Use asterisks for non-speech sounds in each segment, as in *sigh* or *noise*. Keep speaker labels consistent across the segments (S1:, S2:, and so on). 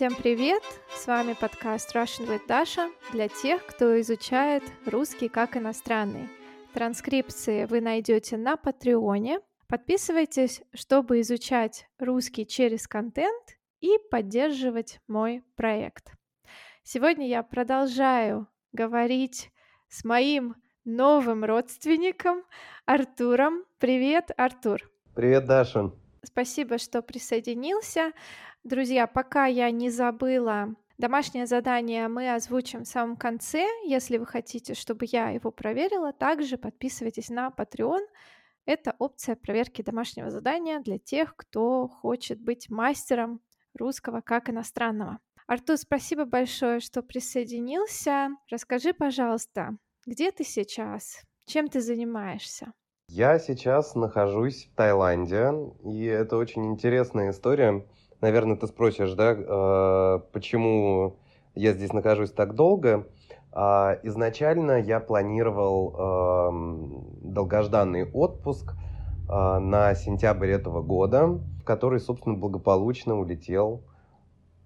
S1: Всем привет! С вами подкаст Russian with Dasha для тех, кто изучает русский как иностранный. Транскрипции вы найдете на Патреоне. Подписывайтесь, чтобы изучать русский через контент и поддерживать мой проект. Сегодня я продолжаю говорить с моим новым родственником Артуром. Привет, Артур.
S2: Привет, Даша.
S1: Спасибо, что присоединился. Друзья, пока я не забыла, домашнее задание мы озвучим в самом конце. Если вы хотите, чтобы я его проверила, также подписывайтесь на Patreon. Это опция проверки домашнего задания для тех, кто хочет быть мастером русского как иностранного. Артур, спасибо большое, что присоединился. Расскажи, пожалуйста, где ты сейчас? Чем ты занимаешься?
S2: Я сейчас нахожусь в Таиланде, и это очень интересная история наверное, ты спросишь, да, э, почему я здесь нахожусь так долго. А, изначально я планировал эм, долгожданный отпуск э, на сентябрь этого года, в который, собственно, благополучно улетел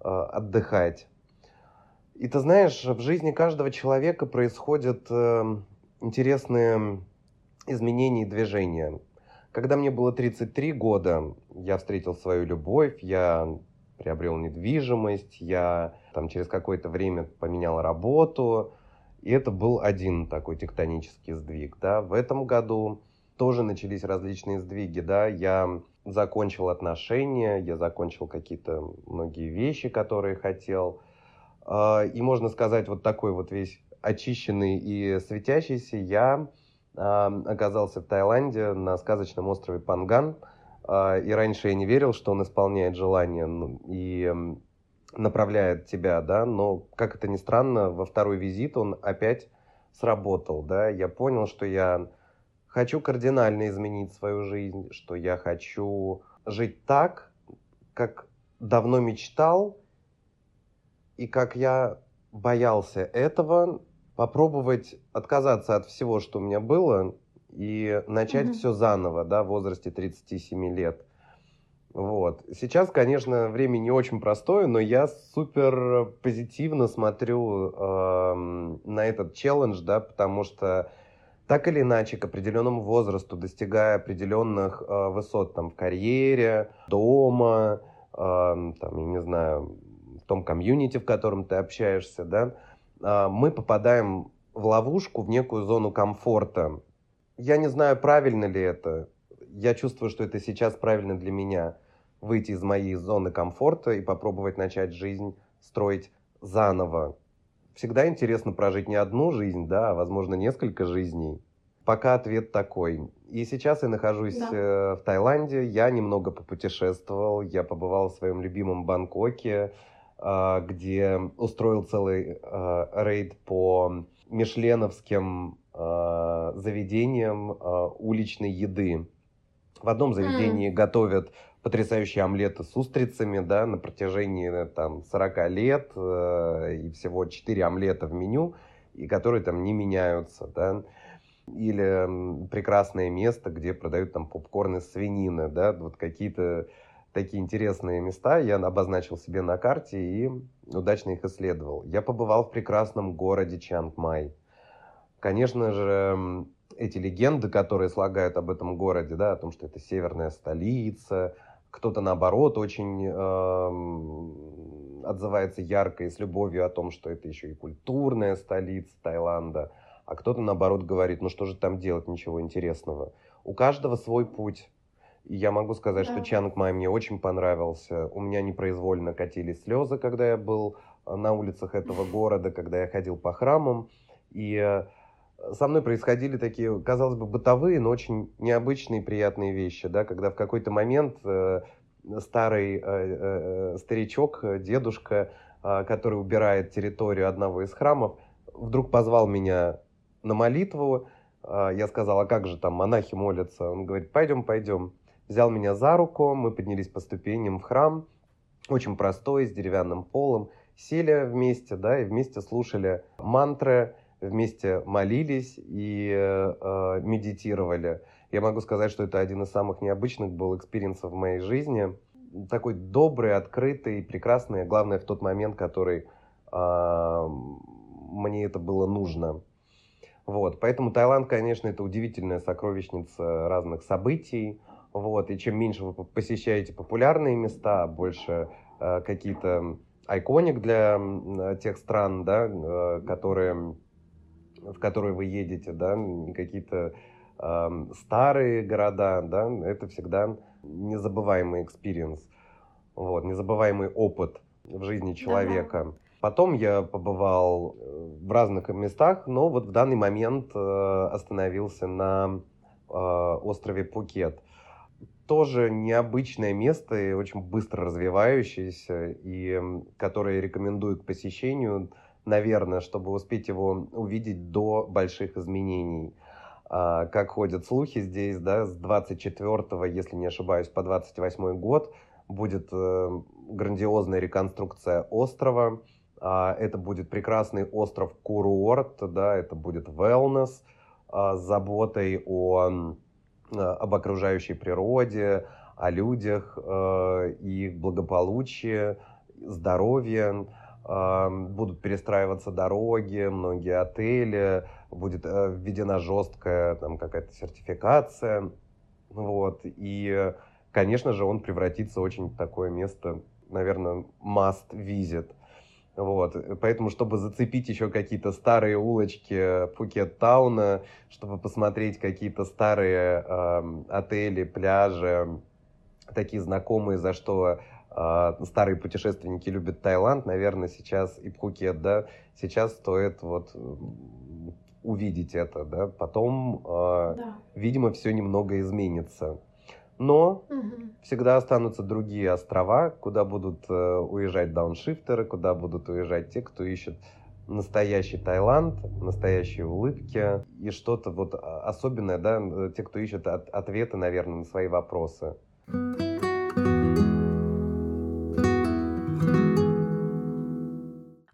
S2: э, отдыхать. И ты знаешь, в жизни каждого человека происходят эм, интересные изменения и движения. Когда мне было 33 года, я встретил свою любовь, я приобрел недвижимость, я там через какое-то время поменял работу. И это был один такой тектонический сдвиг. Да. В этом году тоже начались различные сдвиги. Да. Я закончил отношения, я закончил какие-то многие вещи, которые хотел. А, и можно сказать, вот такой вот весь очищенный и светящийся я оказался в Таиланде на сказочном острове Панган. А, и раньше я не верил, что он исполняет желание ну, и направляет тебя, да, но, как это ни странно, во второй визит он опять сработал, да, я понял, что я хочу кардинально изменить свою жизнь, что я хочу жить так, как давно мечтал, и как я боялся этого, попробовать отказаться от всего, что у меня было, и начать mm-hmm. все заново, да, в возрасте 37 лет. Вот. Сейчас, конечно, время не очень простое, но я супер позитивно смотрю э, на этот челлендж, да, потому что так или иначе, к определенному возрасту, достигая определенных э, высот там, в карьере, дома, э, там, я не знаю, в том комьюнити, в котором ты общаешься, да, а, мы попадаем в ловушку, в некую зону комфорта. Я не знаю, правильно ли это. Я чувствую, что это сейчас правильно для меня. Выйти из моей зоны комфорта и попробовать начать жизнь строить заново. Всегда интересно прожить не одну жизнь, да, а возможно несколько жизней. Пока ответ такой. И сейчас я нахожусь да. Э, в Таиланде. Я немного попутешествовал. Я побывал в своем любимом Бангкоке. А, где устроил целый а, рейд по мишленовским а, заведениям уличной еды. В одном заведении mm. готовят потрясающие омлеты с устрицами, да, на протяжении там 40 лет, э, и всего 4 омлета в меню, и которые там не меняются, да. Или прекрасное место, где продают там попкорн из свинины, да, вот какие-то такие интересные места я обозначил себе на карте и удачно их исследовал. Я побывал в прекрасном городе Чангмай. Конечно же, эти легенды, которые слагают об этом городе, да, о том, что это северная столица, кто-то наоборот очень э, отзывается ярко и с любовью о том, что это еще и культурная столица Таиланда, а кто-то наоборот говорит, ну что же там делать, ничего интересного. У каждого свой путь. И я могу сказать, да. что Чанг Май мне очень понравился. У меня непроизвольно катились слезы, когда я был э, на улицах этого города, когда я ходил по храмам. И э, со мной происходили такие, казалось бы, бытовые, но очень необычные приятные вещи, да, когда в какой-то момент э, старый э, э, старичок, дедушка, который убирает территорию одного из храмов, вдруг позвал меня на молитву. Я сказал, а как же там монахи молятся? Он говорит, пойдем, пойдем взял меня за руку, мы поднялись по ступеням в храм, очень простой, с деревянным полом, сели вместе, да, и вместе слушали мантры, вместе молились и э, медитировали. Я могу сказать, что это один из самых необычных был experience ов в моей жизни. такой добрый, открытый, прекрасный, главное в тот момент, который э, мне это было нужно. Вот, поэтому Таиланд, конечно, это удивительная сокровищница разных событий. Вот, и чем меньше вы посещаете популярные места, больше э, какие-то iconic для э, тех стран, да, э, которые, в которые вы едете, да, какие-то э, старые города, да, это всегда незабываемый experience, вот, незабываемый опыт в жизни человека. Да. Потом я побывал э, в разных местах, но вот в данный момент э, остановился на э, острове Пукет. Тоже необычное место и очень быстро развивающееся, и которое рекомендую к посещению, наверное, чтобы успеть его увидеть до больших изменений. А, как ходят слухи здесь, да, с 24, если не ошибаюсь, по 28 год будет грандиозная реконструкция острова, а, это будет прекрасный остров курорт, да, это будет wellness а, с заботой о, об окружающей природе, о людях, их благополучии, здоровье. Будут перестраиваться дороги, многие отели, будет э, введена жесткая там какая-то сертификация. Вот. И, конечно же, он превратится в очень такое место, наверное, must visit – вот, поэтому, чтобы зацепить еще какие-то старые улочки Пхукет-тауна, чтобы посмотреть какие-то старые э, отели, пляжи, такие знакомые, за что э, старые путешественники любят Таиланд, наверное, сейчас и Пхукет, да, сейчас стоит вот увидеть это, да, потом, э, да. видимо, все немного изменится. Но угу. всегда останутся другие острова, куда будут э, уезжать дауншифтеры, куда будут уезжать те, кто ищет настоящий Таиланд, настоящие улыбки и что-то вот а, особенное, да, те, кто ищет от, ответы, наверное, на свои вопросы.
S1: А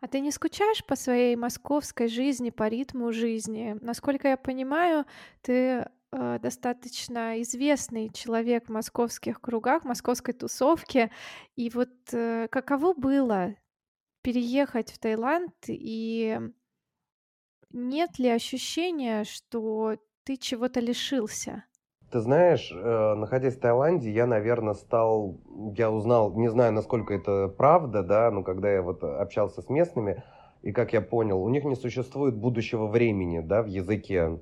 S1: ты не скучаешь по своей московской жизни, по ритму жизни? Насколько я понимаю, ты э, достаточно известный человек в московских кругах, московской тусовке. И вот э, каково было переехать в Таиланд, и нет ли ощущения, что ты чего-то лишился?
S2: Ты знаешь, э, находясь в Таиланде, я, наверное, стал, я узнал, не знаю, насколько это правда, да, но когда я вот общался с местными, и как я понял, у них не существует будущего времени, да, в языке.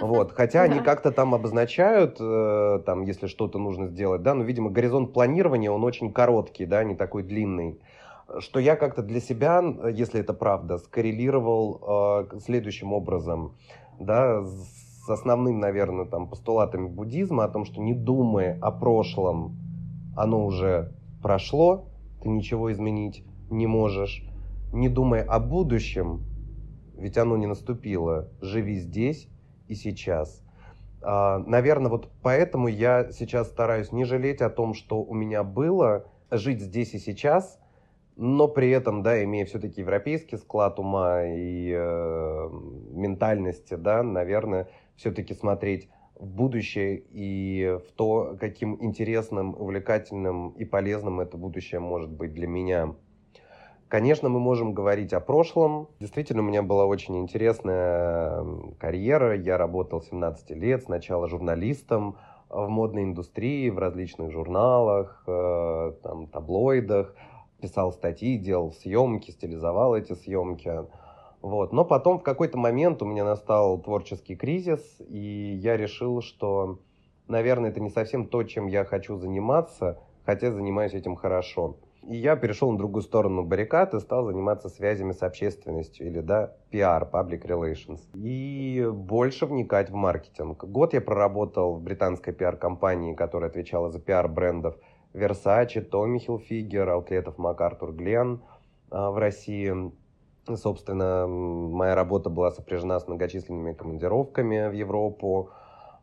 S2: Вот, хотя они как-то там обозначают, э, там, если что-то нужно сделать, да, но, видимо, горизонт планирования, он очень короткий, да, не такой длинный. Что я как-то для себя, если это правда, скоррелировал э, следующим образом, да, с основным, наверное, там, постулатами буддизма о том, что не думая о прошлом, оно уже прошло, ты ничего изменить не можешь не думай о будущем, ведь оно не наступило. Живи здесь и сейчас. А, наверное, вот поэтому я сейчас стараюсь не жалеть о том, что у меня было, жить здесь и сейчас, но при этом, да, имея все-таки европейский склад ума и э, ментальности, да, наверное, все-таки смотреть в будущее и в то, каким интересным, увлекательным и полезным это будущее может быть для меня. Конечно, мы можем говорить о прошлом. Действительно, у меня была очень интересная карьера. Я работал 17 лет, сначала журналистом в модной индустрии, в различных журналах, э, там, таблоидах, писал статьи, делал съемки, стилизовал эти съемки. Вот. Но потом в какой-то момент у меня настал творческий кризис, и я решил, что, наверное, это не совсем то, чем я хочу заниматься, хотя занимаюсь этим хорошо. И я перешел на другую сторону баррикад и стал заниматься связями с общественностью, или, да, PR, Public Relations. И больше вникать в маркетинг. Год я проработал в британской PR-компании, которая отвечала за PR брендов Versace, Tommy Hilfiger, аутлетов MacArthur Glen в России. Собственно, моя работа была сопряжена с многочисленными командировками в Европу.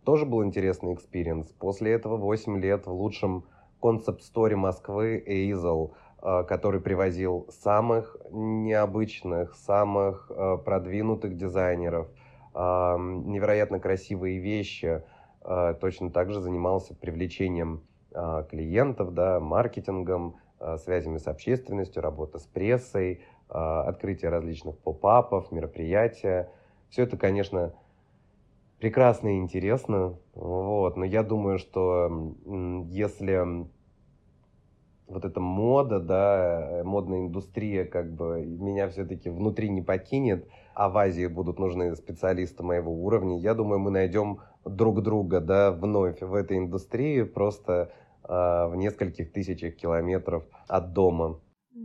S2: Тоже был интересный experience. После этого 8 лет в лучшем concept store Москвы Aizel, который привозил самых необычных, самых э, продвинутых дизайнеров, невероятно красивые вещи. Э, точно так же занимался привлечением клиентов, да, маркетингом, связями с общественностью, работа с прессой, открытие различных поп-апов, мероприятия. Все это, конечно, прекрасно и интересно, вот, но я думаю, что если вот эта мода, да, модная индустрия как бы меня все-таки внутри не покинет, а в Азии будут нужны специалисты моего уровня, я думаю, мы найдем друг друга, да, вновь в этой индустрии, просто э, в нескольких тысячах километров от дома.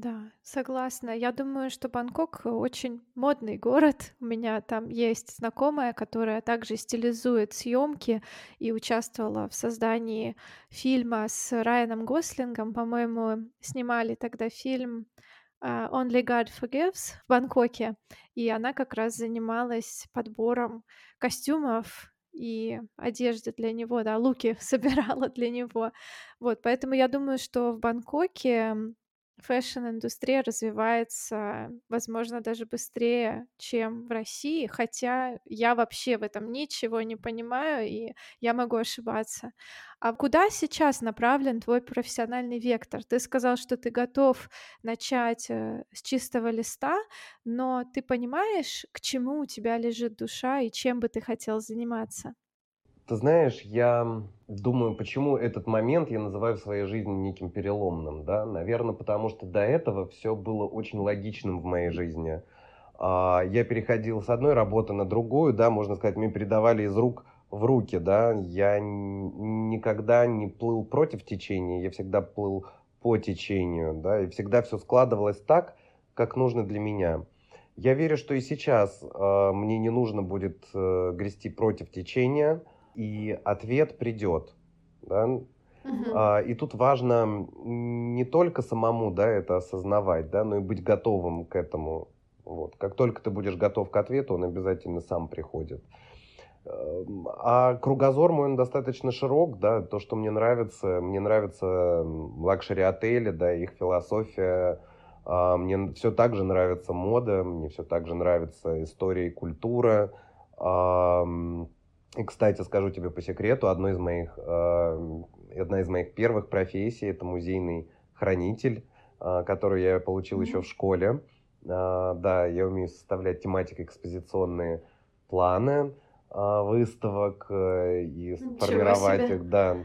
S1: Да, согласна. Я думаю, что Бангкок очень модный город. У меня там есть знакомая, которая также стилизует съемки и участвовала в создании фильма с Райаном Гослингом. По-моему, снимали тогда фильм uh, Only God Forgives в Бангкоке, и она как раз занималась подбором костюмов и одежды для него, да, луки *laughs* собирала для него. Вот, поэтому я думаю, что в Бангкоке fashion-индустрия развивается, возможно, даже быстрее, чем в России, хотя я вообще в этом ничего не понимаю, и я могу ошибаться. А куда сейчас направлен твой профессиональный вектор? Ты сказал, что ты готов начать э, с чистого листа, но ты понимаешь, к чему у тебя лежит душа и чем бы ты хотел заниматься?
S2: Ты знаешь, я думаю, почему этот момент я называю в своей жизни неким переломным, да? Наверное, потому что до этого все было очень логичным в моей жизни. А, я переходил с одной работы на другую, да, можно сказать, мне передавали из рук в руки, да. Я никогда не плыл против течения, я всегда плыл по течению, да, и всегда все складывалось так, как нужно для меня. Я верю, что и сейчас э, мне не нужно будет э, грести против течения, и ответ придет. Да? Угу. А, и тут важно не только самому да, это осознавать, да, но и быть готовым к этому. Вот. Как только ты будешь готов к ответу, он обязательно сам приходит. А кругозор мой он достаточно широк, да, то, что мне нравится, мне нравятся luxury отели, да, их философия, а, мне все так же нравится мода, мне все так же нравится история и культура, и, кстати, скажу тебе по секрету, одно из моих, э, одна из моих первых профессий – это музейный хранитель, э, который я получил mm-hmm. еще в школе. Э, да, я умею составлять тематико-экспозиционные планы э, выставок э, и Ничего формировать себе. их, да.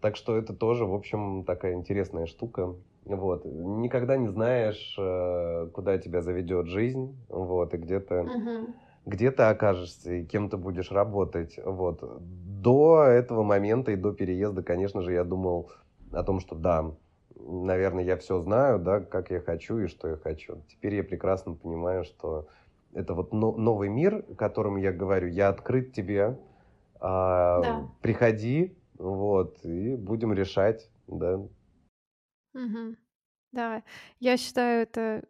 S2: Так что это тоже, в общем, такая интересная штука. Вот. Никогда не знаешь, э, куда тебя заведет жизнь, вот, и где-то... Mm-hmm где ты окажешься и кем ты будешь работать. Вот. До этого момента и до переезда, конечно же, я думал о том, что да, наверное, я все знаю, да, как я хочу и что я хочу. Теперь я прекрасно понимаю, что это вот новый мир, которым я говорю, я открыт тебе, а, да. приходи, вот, и будем решать, да.
S1: Угу. Да, я считаю это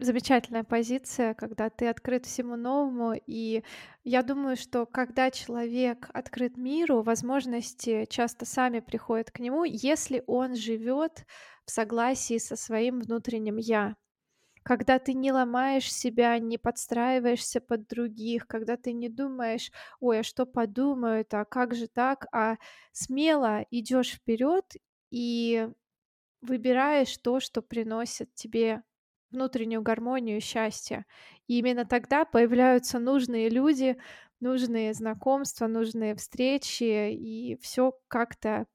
S1: замечательная позиция, когда ты открыт всему новому. И я думаю, что когда человек открыт миру, возможности часто сами приходят к нему, если он живет в согласии со своим внутренним я. Когда ты не ломаешь себя, не подстраиваешься под других, когда ты не думаешь, ой, а что подумают, а как же так, а смело идешь вперед и выбираешь то, что приносит тебе внутреннюю гармонию, счастье. И именно тогда появляются нужные люди, нужные знакомства, нужные встречи, и все как-то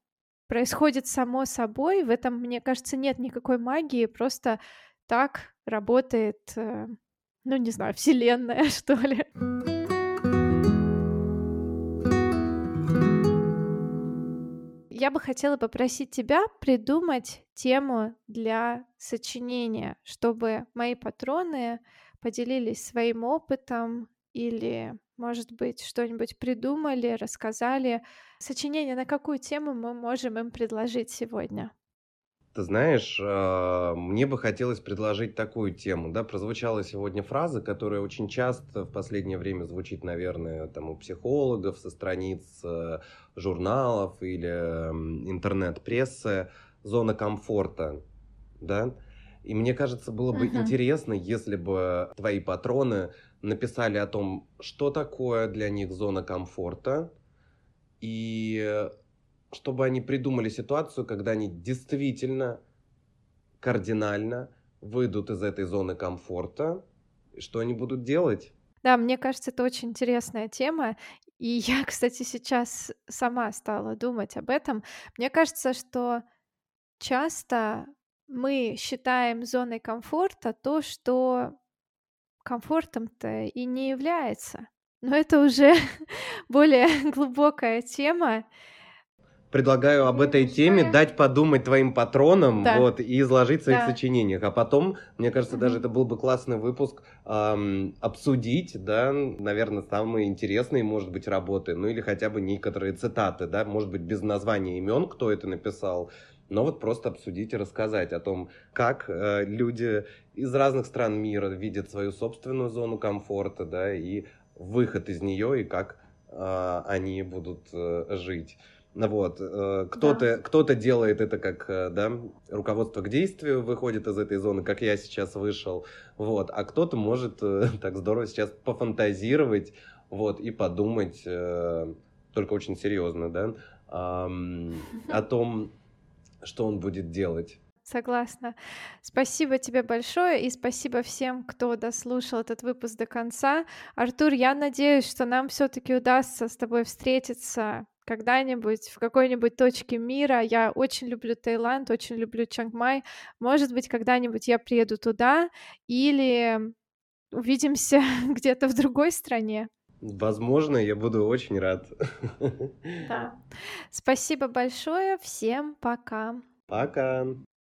S1: происходит само собой. В этом, мне кажется, нет никакой магии, просто так работает, э, ну не знаю, *laughs* Вселенная, что ли. Я бы хотела попросить тебя придумать тему для сочинения, чтобы мои патроны поделились своим опытом или, может быть, что-нибудь придумали, рассказали. Сочинение на какую тему мы можем им предложить сегодня?
S2: Ты знаешь, а, мне бы хотелось предложить такую тему. Да, прозвучала сегодня фраза, которая очень часто в последнее время звучит, наверное, там у психологов со страниц э, журналов или интернет-прессы. Зона комфорта, да. И мне кажется, было бы uh-huh. интересно, если бы твои патроны написали о том, что такое для них зона комфорта, и чтобы они придумали ситуацию, когда они действительно кардинально выйдут из этой зоны комфорта, и что они будут делать?
S1: Да, мне кажется, это очень интересная тема. И *laughs* я, кстати, сейчас сама стала думать об этом. Мне кажется, что часто мы считаем зоной комфорта то, что комфортом-то и не является. Но это уже *laughs* более глубокая тема.
S2: Предлагаю об этой теме дать подумать твоим патронам, да. вот, и изложить в своих да. сочинениях. А потом, мне кажется, даже это был бы классный выпуск эм, обсудить, да, наверное, самые интересные, может быть, работы, ну или хотя бы некоторые цитаты, да, может быть, без названия имен, кто это написал, но вот просто обсудить и рассказать о том, как э, люди из разных стран мира видят свою собственную зону комфорта, да, и выход из нее, и как э, они будут э, жить. Вот, э, кто-то, да. кто-то делает это как, э, да, руководство к действию, выходит из этой зоны, как я сейчас вышел, вот, а кто-то может э, *laughs* так здорово сейчас пофантазировать, вот, и подумать, только очень серьезно, да, о *laughs* том, что он будет делать.
S1: Согласна. Спасибо тебе большое и спасибо всем, кто дослушал этот выпуск до конца. Артур, я надеюсь, что нам все-таки удастся с тобой встретиться когда-нибудь в какой-нибудь точке мира. Я очень люблю Таиланд, очень люблю Чангмай. Может быть, когда-нибудь я приеду туда или увидимся *laughs* где-то в другой стране.
S2: Возможно, я буду очень рад.
S1: Да. *laughs* Спасибо большое. Всем пока.
S2: Пока.